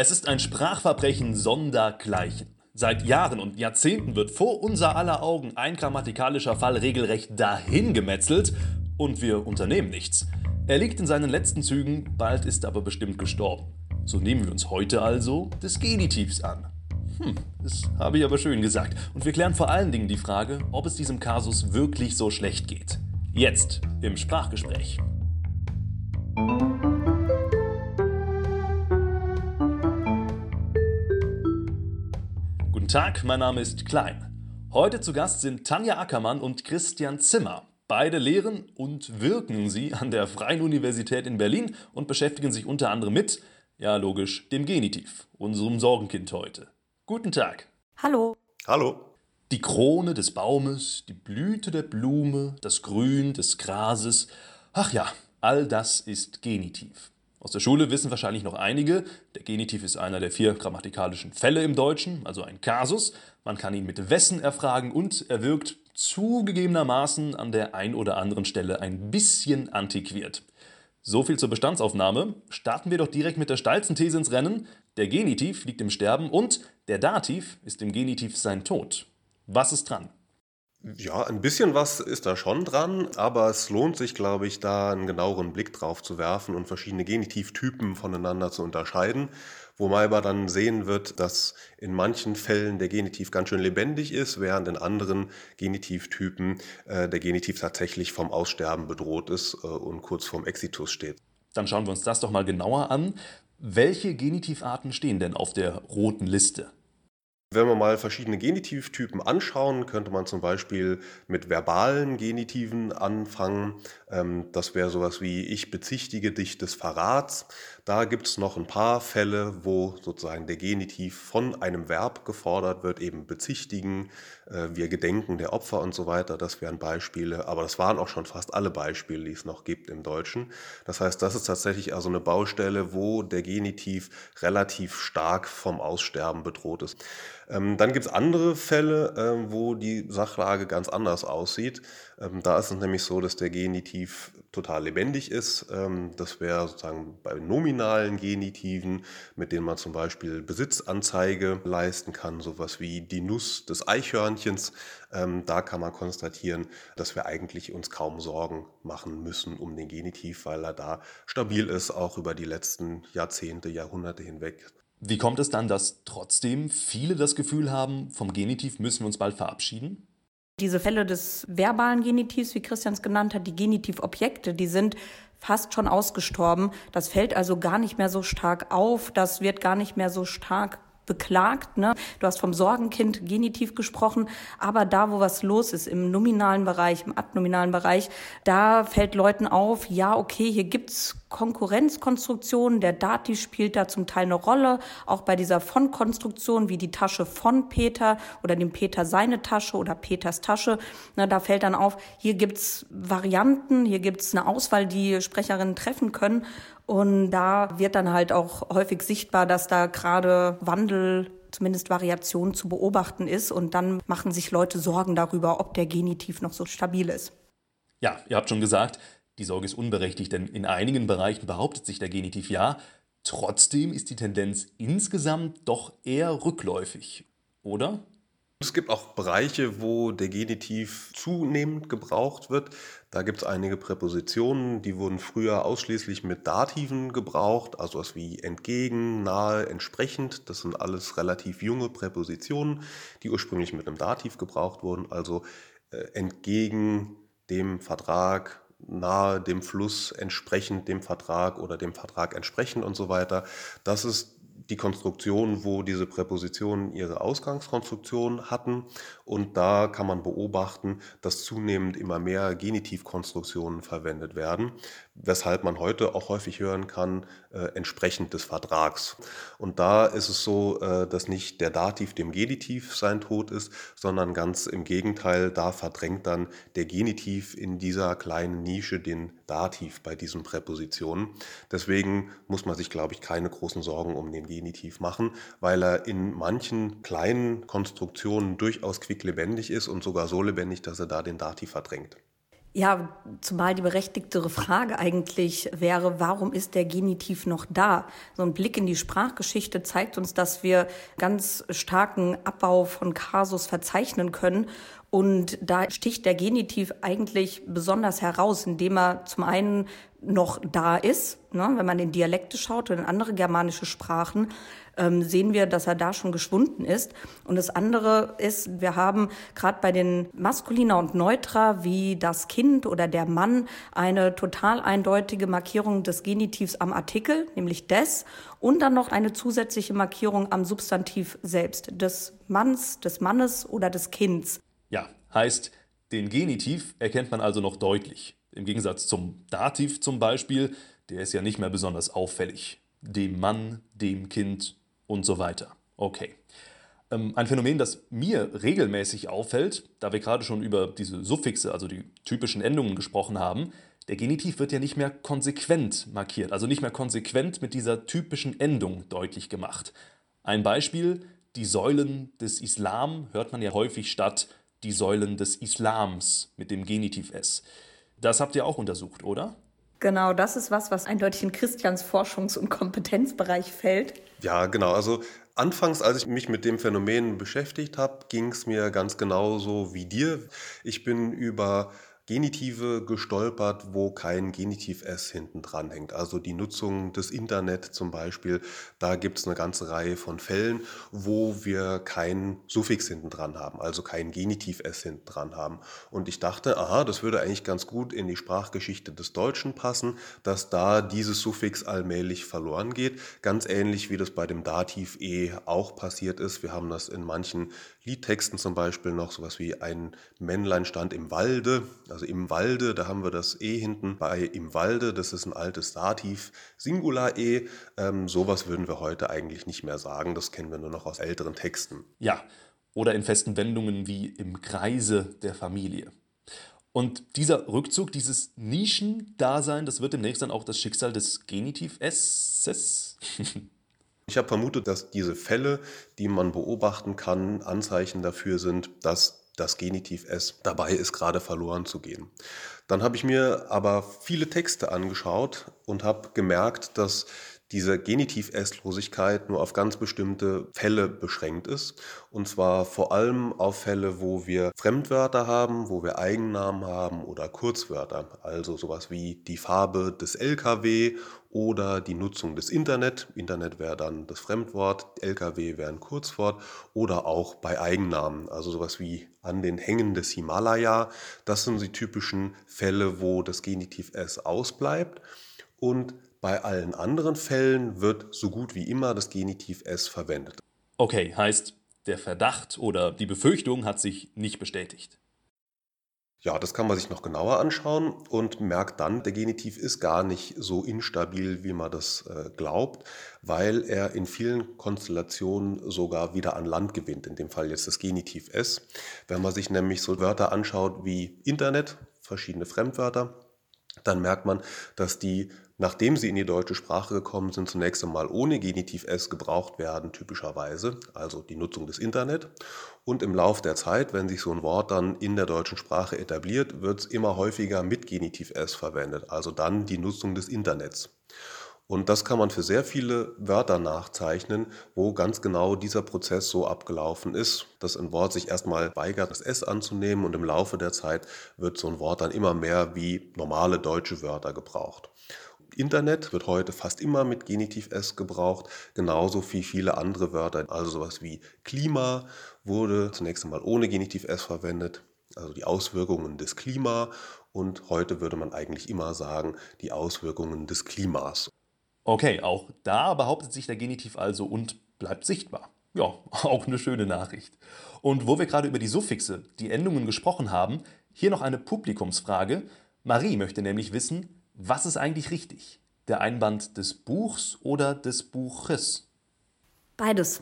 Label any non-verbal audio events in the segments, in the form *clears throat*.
Es ist ein Sprachverbrechen sondergleichen. Seit Jahren und Jahrzehnten wird vor unser aller Augen ein grammatikalischer Fall regelrecht dahingemetzelt und wir unternehmen nichts. Er liegt in seinen letzten Zügen, bald ist er aber bestimmt gestorben. So nehmen wir uns heute also des Genitivs an. Hm, das habe ich aber schön gesagt. Und wir klären vor allen Dingen die Frage, ob es diesem Kasus wirklich so schlecht geht. Jetzt im Sprachgespräch. Guten Tag, mein Name ist Klein. Heute zu Gast sind Tanja Ackermann und Christian Zimmer. Beide lehren und wirken sie an der Freien Universität in Berlin und beschäftigen sich unter anderem mit, ja logisch, dem Genitiv, unserem Sorgenkind heute. Guten Tag. Hallo. Hallo. Die Krone des Baumes, die Blüte der Blume, das Grün des Grases. Ach ja, all das ist Genitiv. Aus der Schule wissen wahrscheinlich noch einige, der Genitiv ist einer der vier grammatikalischen Fälle im Deutschen, also ein Kasus. Man kann ihn mit Wessen erfragen und er wirkt zugegebenermaßen an der ein oder anderen Stelle ein bisschen antiquiert. So viel zur Bestandsaufnahme. Starten wir doch direkt mit der steilsten These ins Rennen. Der Genitiv liegt im Sterben und der Dativ ist im Genitiv sein Tod. Was ist dran? Ja, ein bisschen was ist da schon dran, aber es lohnt sich, glaube ich, da einen genaueren Blick drauf zu werfen und verschiedene Genitivtypen voneinander zu unterscheiden. Wobei man dann sehen wird, dass in manchen Fällen der Genitiv ganz schön lebendig ist, während in anderen Genitivtypen äh, der Genitiv tatsächlich vom Aussterben bedroht ist äh, und kurz vorm Exitus steht. Dann schauen wir uns das doch mal genauer an. Welche Genitivarten stehen denn auf der roten Liste? Wenn wir mal verschiedene Genitivtypen anschauen, könnte man zum Beispiel mit verbalen Genitiven anfangen. Ähm, das wäre sowas wie ich bezichtige dich des Verrats. Da gibt es noch ein paar Fälle, wo sozusagen der Genitiv von einem Verb gefordert wird, eben bezichtigen, äh, wir gedenken der Opfer und so weiter. Das wären Beispiele, aber das waren auch schon fast alle Beispiele, die es noch gibt im Deutschen. Das heißt, das ist tatsächlich also eine Baustelle, wo der Genitiv relativ stark vom Aussterben bedroht ist. Ähm, dann gibt es andere Fälle, äh, wo die Sachlage ganz anders aussieht. Ähm, da ist es nämlich so, dass der Genitiv total lebendig ist. Ähm, das wäre sozusagen bei nominalen Genitiven, mit denen man zum Beispiel Besitzanzeige leisten kann, sowas wie die Nuss des Eichhörnchens. Ähm, da kann man konstatieren, dass wir eigentlich uns kaum Sorgen machen müssen um den Genitiv, weil er da stabil ist, auch über die letzten Jahrzehnte, Jahrhunderte hinweg. Wie kommt es dann, dass trotzdem viele das Gefühl haben, vom Genitiv müssen wir uns bald verabschieden? Diese Fälle des verbalen Genitivs, wie Christian es genannt hat, die Genitivobjekte, die sind fast schon ausgestorben. Das fällt also gar nicht mehr so stark auf. Das wird gar nicht mehr so stark beklagt. Ne? Du hast vom Sorgenkind Genitiv gesprochen, aber da, wo was los ist, im nominalen Bereich, im adnominalen Bereich, da fällt Leuten auf, ja, okay, hier gibt's Konkurrenzkonstruktionen, der Dativ spielt da zum Teil eine Rolle, auch bei dieser Von-Konstruktion, wie die Tasche von Peter oder dem Peter seine Tasche oder Peters Tasche. Ne, da fällt dann auf, hier gibt's Varianten, hier gibt's eine Auswahl, die Sprecherinnen treffen können. Und da wird dann halt auch häufig sichtbar, dass da gerade Wandel zumindest Variation zu beobachten ist. Und dann machen sich Leute Sorgen darüber, ob der Genitiv noch so stabil ist. Ja, ihr habt schon gesagt, die Sorge ist unberechtigt, denn in einigen Bereichen behauptet sich der Genitiv ja. Trotzdem ist die Tendenz insgesamt doch eher rückläufig, oder? Es gibt auch Bereiche, wo der Genitiv zunehmend gebraucht wird. Da gibt es einige Präpositionen, die wurden früher ausschließlich mit Dativen gebraucht, also was wie entgegen, nahe, entsprechend. Das sind alles relativ junge Präpositionen, die ursprünglich mit einem Dativ gebraucht wurden, also äh, entgegen dem Vertrag, nahe dem Fluss, entsprechend dem Vertrag oder dem Vertrag entsprechend und so weiter. Das ist die Konstruktion, wo diese Präpositionen ihre Ausgangskonstruktion hatten. Und da kann man beobachten, dass zunehmend immer mehr Genitivkonstruktionen verwendet werden, weshalb man heute auch häufig hören kann, äh, entsprechend des Vertrags. Und da ist es so, äh, dass nicht der Dativ dem Genitiv sein Tod ist, sondern ganz im Gegenteil, da verdrängt dann der Genitiv in dieser kleinen Nische den Dativ bei diesen Präpositionen. Deswegen muss man sich, glaube ich, keine großen Sorgen um den Genitiv machen, weil er in manchen kleinen Konstruktionen durchaus quicklebendig ist und sogar so lebendig, dass er da den Dativ verdrängt. Ja, zumal die berechtigtere Frage eigentlich wäre, warum ist der Genitiv noch da? So ein Blick in die Sprachgeschichte zeigt uns, dass wir ganz starken Abbau von Kasus verzeichnen können. Und da sticht der Genitiv eigentlich besonders heraus, indem er zum einen noch da ist. Ne? Wenn man in Dialekte schaut oder in andere germanische Sprachen, ähm, sehen wir, dass er da schon geschwunden ist. Und das andere ist, wir haben gerade bei den Maskulina und Neutra wie das Kind oder der Mann eine total eindeutige Markierung des Genitivs am Artikel, nämlich des, und dann noch eine zusätzliche Markierung am Substantiv selbst, des Manns, des Mannes oder des Kinds. Ja, heißt, den Genitiv erkennt man also noch deutlich. Im Gegensatz zum Dativ zum Beispiel, der ist ja nicht mehr besonders auffällig. Dem Mann, dem Kind und so weiter. Okay. Ähm, ein Phänomen, das mir regelmäßig auffällt, da wir gerade schon über diese Suffixe, also die typischen Endungen gesprochen haben, der Genitiv wird ja nicht mehr konsequent markiert, also nicht mehr konsequent mit dieser typischen Endung deutlich gemacht. Ein Beispiel, die Säulen des Islam hört man ja häufig statt die Säulen des Islams mit dem Genitiv S. Das habt ihr auch untersucht, oder? Genau, das ist was, was eindeutig in Christians Forschungs- und Kompetenzbereich fällt. Ja, genau. Also anfangs, als ich mich mit dem Phänomen beschäftigt habe, ging es mir ganz genauso wie dir. Ich bin über Genitive gestolpert, wo kein Genitiv S hinten dran hängt. Also die Nutzung des Internet zum Beispiel, da gibt es eine ganze Reihe von Fällen, wo wir kein Suffix hinten dran haben, also kein Genitiv S hinten dran haben. Und ich dachte, aha, das würde eigentlich ganz gut in die Sprachgeschichte des Deutschen passen, dass da dieses Suffix allmählich verloren geht. Ganz ähnlich wie das bei dem Dativ E auch passiert ist. Wir haben das in manchen Liedtexten zum Beispiel noch sowas wie ein Männlein stand im Walde. Also im Walde, da haben wir das E hinten bei im Walde, das ist ein altes Dativ, Singular E. Ähm, sowas würden wir heute eigentlich nicht mehr sagen, das kennen wir nur noch aus älteren Texten. Ja, oder in festen Wendungen wie im Kreise der Familie. Und dieser Rückzug, dieses Nischendasein, das wird demnächst dann auch das Schicksal des Genitiv S. *laughs* Ich habe vermutet, dass diese Fälle, die man beobachten kann, Anzeichen dafür sind, dass das Genitiv S dabei ist, gerade verloren zu gehen. Dann habe ich mir aber viele Texte angeschaut und habe gemerkt, dass diese Genitiv-S-Losigkeit nur auf ganz bestimmte Fälle beschränkt ist. Und zwar vor allem auf Fälle, wo wir Fremdwörter haben, wo wir Eigennamen haben oder Kurzwörter. Also sowas wie die Farbe des LKW oder die Nutzung des Internet. Internet wäre dann das Fremdwort, LKW wäre ein Kurzwort oder auch bei Eigennamen, also sowas wie an den Hängen des Himalaya. Das sind die typischen Fälle, wo das Genitiv S ausbleibt. Und bei allen anderen Fällen wird so gut wie immer das Genitiv S verwendet. Okay, heißt, der Verdacht oder die Befürchtung hat sich nicht bestätigt. Ja, das kann man sich noch genauer anschauen und merkt dann, der Genitiv ist gar nicht so instabil, wie man das äh, glaubt, weil er in vielen Konstellationen sogar wieder an Land gewinnt, in dem Fall jetzt das Genitiv S. Wenn man sich nämlich so Wörter anschaut wie Internet, verschiedene Fremdwörter, dann merkt man, dass die Nachdem sie in die deutsche Sprache gekommen sind, zunächst einmal ohne Genitiv S gebraucht werden, typischerweise, also die Nutzung des Internet. Und im Laufe der Zeit, wenn sich so ein Wort dann in der deutschen Sprache etabliert, wird es immer häufiger mit Genitiv S verwendet, also dann die Nutzung des Internets. Und das kann man für sehr viele Wörter nachzeichnen, wo ganz genau dieser Prozess so abgelaufen ist, dass ein Wort sich erstmal weigert, das S anzunehmen und im Laufe der Zeit wird so ein Wort dann immer mehr wie normale deutsche Wörter gebraucht. Internet wird heute fast immer mit Genitiv S gebraucht, genauso wie viele andere Wörter. Also sowas wie Klima wurde zunächst einmal ohne Genitiv S verwendet, also die Auswirkungen des Klima. Und heute würde man eigentlich immer sagen, die Auswirkungen des Klimas. Okay, auch da behauptet sich der Genitiv also und bleibt sichtbar. Ja, *laughs* auch eine schöne Nachricht. Und wo wir gerade über die Suffixe, die Endungen gesprochen haben, hier noch eine Publikumsfrage. Marie möchte nämlich wissen, was ist eigentlich richtig? Der Einband des Buchs oder des Buches? Beides.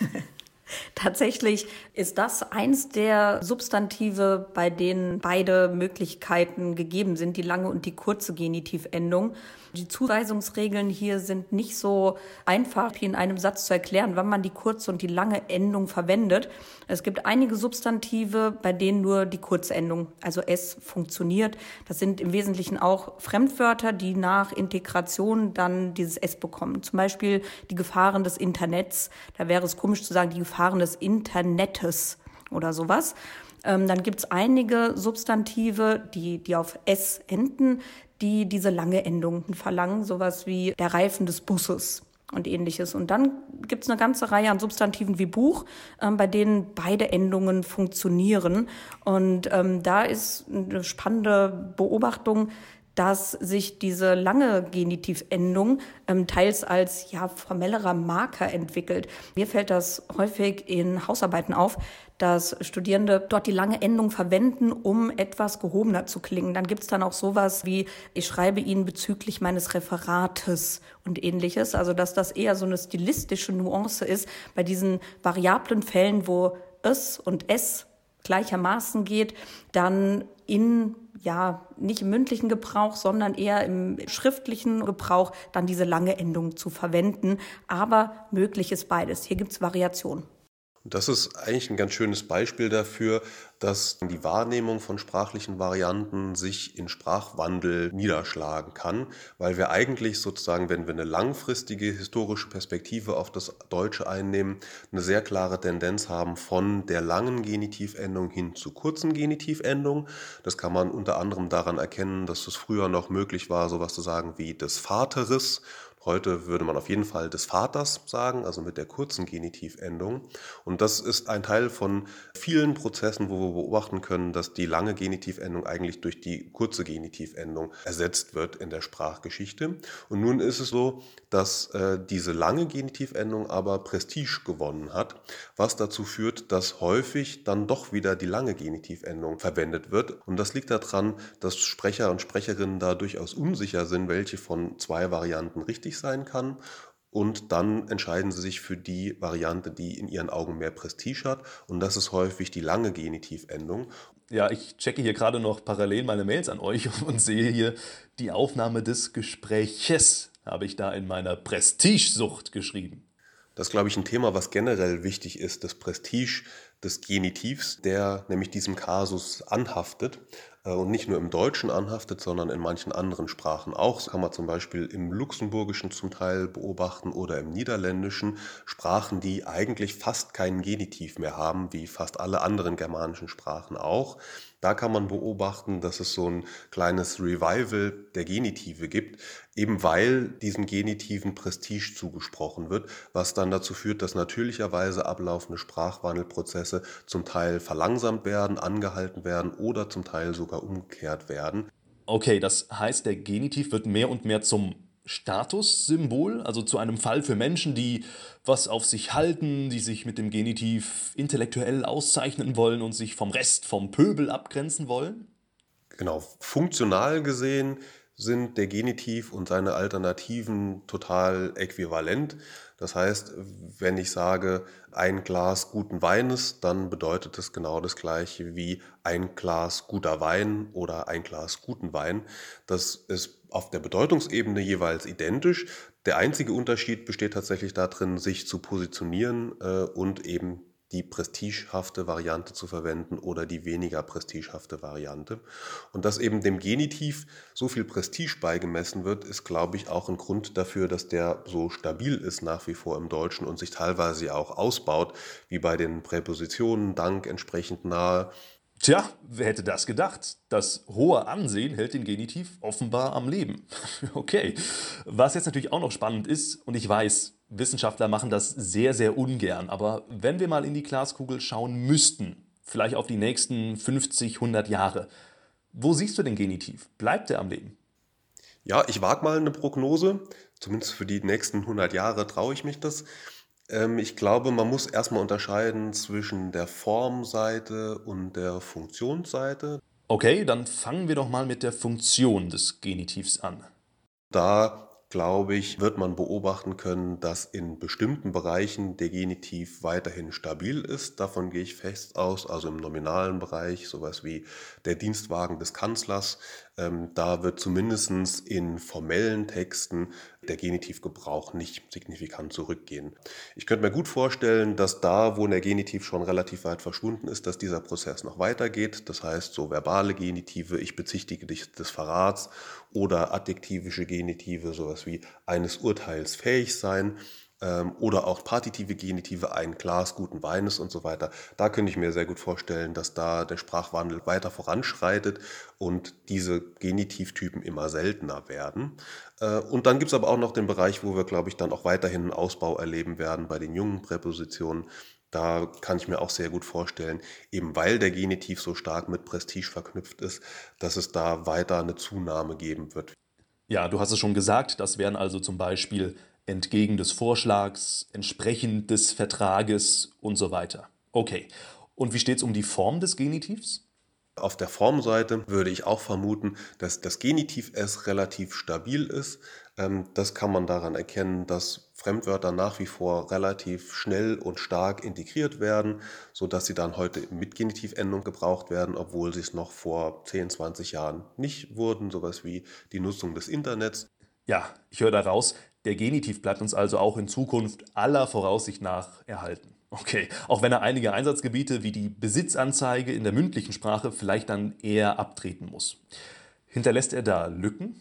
*laughs* Tatsächlich ist das eins der Substantive, bei denen beide Möglichkeiten gegeben sind, die lange und die kurze Genitivendung. Die Zuweisungsregeln hier sind nicht so einfach in einem Satz zu erklären, wann man die kurze und die lange Endung verwendet. Es gibt einige Substantive, bei denen nur die kurze Endung, also S, funktioniert. Das sind im Wesentlichen auch Fremdwörter, die nach Integration dann dieses S bekommen. Zum Beispiel die Gefahren des Internets. Da wäre es komisch zu sagen, die Gefahren des Internetes oder sowas. Ähm, dann gibt es einige Substantive, die, die auf S enden, die diese lange Endung verlangen, sowas wie der Reifen des Busses und ähnliches. Und dann gibt es eine ganze Reihe an Substantiven wie Buch, ähm, bei denen beide Endungen funktionieren. Und ähm, da ist eine spannende Beobachtung, dass sich diese lange Genitivendung ähm, teils als ja formellerer Marker entwickelt. Mir fällt das häufig in Hausarbeiten auf, dass Studierende dort die lange Endung verwenden, um etwas gehobener zu klingen. Dann gibt's dann auch sowas wie, ich schreibe Ihnen bezüglich meines Referates und ähnliches. Also dass das eher so eine stilistische Nuance ist bei diesen variablen Fällen, wo es und es gleichermaßen geht, dann in ja, nicht im mündlichen Gebrauch, sondern eher im schriftlichen Gebrauch dann diese lange Endung zu verwenden. Aber möglich ist beides. Hier gibt es Variationen. Das ist eigentlich ein ganz schönes Beispiel dafür, dass die Wahrnehmung von sprachlichen Varianten sich in Sprachwandel niederschlagen kann, weil wir eigentlich sozusagen, wenn wir eine langfristige historische Perspektive auf das Deutsche einnehmen, eine sehr klare Tendenz haben von der langen Genitivendung hin zu kurzen Genitivendungen. Das kann man unter anderem daran erkennen, dass es früher noch möglich war, sowas zu sagen wie des Vateres Heute würde man auf jeden Fall des Vaters sagen, also mit der kurzen Genitivendung. Und das ist ein Teil von vielen Prozessen, wo wir beobachten können, dass die lange Genitivendung eigentlich durch die kurze Genitivendung ersetzt wird in der Sprachgeschichte. Und nun ist es so, dass äh, diese lange Genitivendung aber Prestige gewonnen hat, was dazu führt, dass häufig dann doch wieder die lange Genitivendung verwendet wird. Und das liegt daran, dass Sprecher und Sprecherinnen da durchaus unsicher sind, welche von zwei Varianten richtig sein kann. Und dann entscheiden sie sich für die Variante, die in ihren Augen mehr Prestige hat. Und das ist häufig die lange Genitivendung. Ja, ich checke hier gerade noch parallel meine Mails an euch *laughs* und sehe hier die Aufnahme des Gespräches, habe ich da in meiner Prestigesucht geschrieben. Das ist, glaube ich, ein Thema, was generell wichtig ist, das Prestige des Genitivs, der nämlich diesem Kasus anhaftet. Äh, und nicht nur im Deutschen anhaftet, sondern in manchen anderen Sprachen auch. Das kann man zum Beispiel im Luxemburgischen zum Teil beobachten oder im Niederländischen. Sprachen, die eigentlich fast keinen Genitiv mehr haben, wie fast alle anderen germanischen Sprachen auch. Da kann man beobachten, dass es so ein kleines Revival der Genitive gibt, eben weil diesen Genitiven Prestige zugesprochen wird, was dann dazu führt, dass natürlicherweise ablaufende Sprachwandelprozesse zum Teil verlangsamt werden, angehalten werden oder zum Teil sogar umgekehrt werden. Okay, das heißt, der Genitiv wird mehr und mehr zum Statussymbol, also zu einem Fall für Menschen, die was auf sich halten, die sich mit dem Genitiv intellektuell auszeichnen wollen und sich vom Rest, vom Pöbel abgrenzen wollen? Genau, funktional gesehen sind der Genitiv und seine Alternativen total äquivalent. Das heißt, wenn ich sage ein Glas guten Weines, dann bedeutet es genau das gleiche wie ein Glas guter Wein oder ein Glas guten Wein. Das ist auf der Bedeutungsebene jeweils identisch. Der einzige Unterschied besteht tatsächlich darin, sich zu positionieren äh, und eben die prestigehafte Variante zu verwenden oder die weniger prestigehafte Variante. Und dass eben dem Genitiv so viel Prestige beigemessen wird, ist, glaube ich, auch ein Grund dafür, dass der so stabil ist nach wie vor im Deutschen und sich teilweise auch ausbaut, wie bei den Präpositionen dank, entsprechend nahe. Tja, wer hätte das gedacht? Das hohe Ansehen hält den Genitiv offenbar am Leben. *laughs* okay. Was jetzt natürlich auch noch spannend ist, und ich weiß, Wissenschaftler machen das sehr, sehr ungern. Aber wenn wir mal in die Glaskugel schauen müssten, vielleicht auf die nächsten 50, 100 Jahre, wo siehst du den Genitiv? Bleibt er am Leben? Ja, ich wage mal eine Prognose. Zumindest für die nächsten 100 Jahre traue ich mich das. Ähm, ich glaube, man muss erstmal unterscheiden zwischen der Formseite und der Funktionsseite. Okay, dann fangen wir doch mal mit der Funktion des Genitivs an. Da glaube ich, wird man beobachten können, dass in bestimmten Bereichen der Genitiv weiterhin stabil ist. Davon gehe ich fest aus, also im nominalen Bereich, sowas wie der Dienstwagen des Kanzlers. Ähm, da wird zumindest in formellen Texten der Genitivgebrauch nicht signifikant zurückgehen. Ich könnte mir gut vorstellen, dass da, wo der Genitiv schon relativ weit verschwunden ist, dass dieser Prozess noch weitergeht. Das heißt, so verbale Genitive, ich bezichtige dich des Verrats oder adjektivische Genitive, sowas wie eines Urteils fähig sein oder auch partitive Genitive, ein Glas guten Weines und so weiter. Da könnte ich mir sehr gut vorstellen, dass da der Sprachwandel weiter voranschreitet und diese Genitivtypen immer seltener werden. Äh, und dann gibt es aber auch noch den Bereich, wo wir, glaube ich, dann auch weiterhin einen Ausbau erleben werden bei den jungen Präpositionen. Da kann ich mir auch sehr gut vorstellen, eben weil der Genitiv so stark mit Prestige verknüpft ist, dass es da weiter eine Zunahme geben wird. Ja, du hast es schon gesagt, das wären also zum Beispiel entgegen des Vorschlags, entsprechend des Vertrages und so weiter. Okay. Und wie steht es um die Form des Genitivs? Auf der Formseite würde ich auch vermuten, dass das Genitiv S relativ stabil ist. Ähm, das kann man daran erkennen, dass Fremdwörter nach wie vor relativ schnell und stark integriert werden, sodass sie dann heute mit Genitivendung gebraucht werden, obwohl sie es noch vor 10, 20 Jahren nicht wurden, sowas wie die Nutzung des Internets. Ja, ich höre daraus, der Genitiv bleibt uns also auch in Zukunft aller Voraussicht nach erhalten. Okay, auch wenn er einige Einsatzgebiete wie die Besitzanzeige in der mündlichen Sprache vielleicht dann eher abtreten muss. Hinterlässt er da Lücken?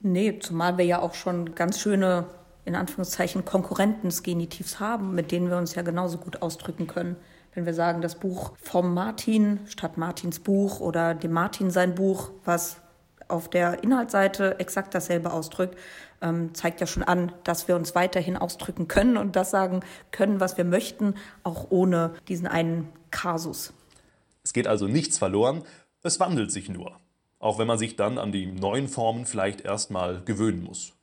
Nee, zumal wir ja auch schon ganz schöne, in Anführungszeichen, Konkurrenten des Genitivs haben, mit denen wir uns ja genauso gut ausdrücken können. Wenn wir sagen, das Buch vom Martin statt Martins Buch oder dem Martin sein Buch, was auf der Inhaltsseite exakt dasselbe ausdrückt, ähm, zeigt ja schon an, dass wir uns weiterhin ausdrücken können und das sagen können, was wir möchten, auch ohne diesen einen Kasus. Es geht also nichts verloren, es wandelt sich nur. Auch wenn man sich dann an die neuen Formen vielleicht erstmal gewöhnen muss.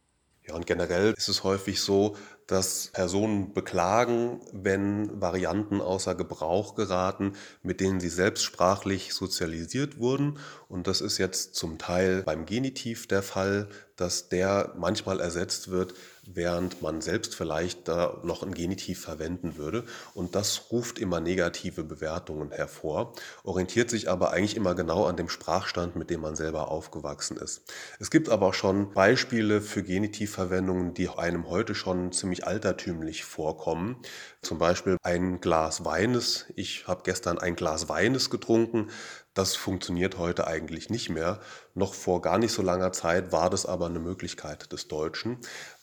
Ja, und generell ist es häufig so, dass Personen beklagen, wenn Varianten außer Gebrauch geraten, mit denen sie selbstsprachlich sozialisiert wurden. Und das ist jetzt zum Teil beim Genitiv der Fall, dass der manchmal ersetzt wird, während man selbst vielleicht da noch ein Genitiv verwenden würde. Und das ruft immer negative Bewertungen hervor, orientiert sich aber eigentlich immer genau an dem Sprachstand, mit dem man selber aufgewachsen ist. Es gibt aber auch schon Beispiele für Genitivverwendungen, die einem heute schon ziemlich altertümlich vorkommen. Zum Beispiel ein Glas Weines. Ich habe gestern ein Glas Weines getrunken. Das funktioniert heute eigentlich nicht mehr. Noch vor gar nicht so langer Zeit war das aber eine Möglichkeit des Deutschen.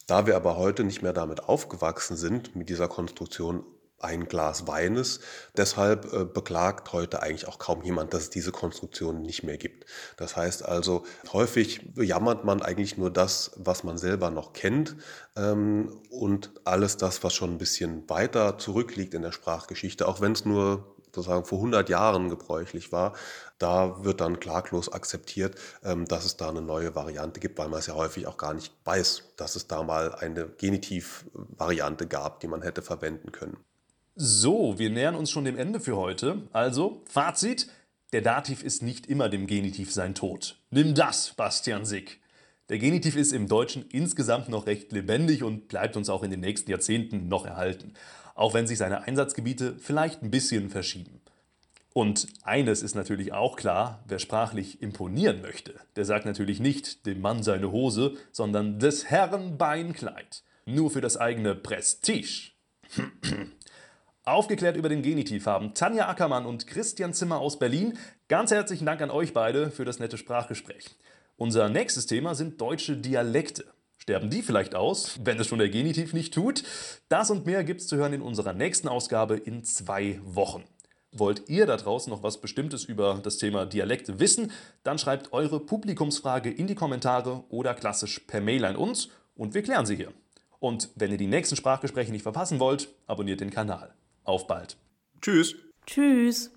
Da wir aber heute nicht mehr damit aufgewachsen sind, mit dieser Konstruktion ein Glas Weines. Deshalb äh, beklagt heute eigentlich auch kaum jemand, dass es diese Konstruktion nicht mehr gibt. Das heißt also, häufig bejammert man eigentlich nur das, was man selber noch kennt ähm, und alles das, was schon ein bisschen weiter zurückliegt in der Sprachgeschichte, auch wenn es nur sozusagen vor 100 Jahren gebräuchlich war, da wird dann klaglos akzeptiert, ähm, dass es da eine neue Variante gibt, weil man es ja häufig auch gar nicht weiß, dass es da mal eine Genitiv-Variante gab, die man hätte verwenden können. So, wir nähern uns schon dem Ende für heute. Also, Fazit: Der Dativ ist nicht immer dem Genitiv sein Tod. Nimm das, Bastian Sick. Der Genitiv ist im Deutschen insgesamt noch recht lebendig und bleibt uns auch in den nächsten Jahrzehnten noch erhalten auch wenn sich seine Einsatzgebiete vielleicht ein bisschen verschieben. Und eines ist natürlich auch klar, wer sprachlich imponieren möchte, der sagt natürlich nicht dem Mann seine Hose, sondern des Herrn Beinkleid. Nur für das eigene Prestige. *clears throat* Aufgeklärt über den Genitiv haben Tanja Ackermann und Christian Zimmer aus Berlin. Ganz herzlichen Dank an euch beide für das nette Sprachgespräch. Unser nächstes Thema sind deutsche Dialekte. Sterben die vielleicht aus, wenn es schon der Genitiv nicht tut? Das und mehr gibt es zu hören in unserer nächsten Ausgabe in zwei Wochen. Wollt ihr da draußen noch was Bestimmtes über das Thema Dialekte wissen? Dann schreibt eure Publikumsfrage in die Kommentare oder klassisch per Mail an uns und wir klären sie hier. Und wenn ihr die nächsten Sprachgespräche nicht verpassen wollt, abonniert den Kanal. Auf bald. Tschüss. Tschüss.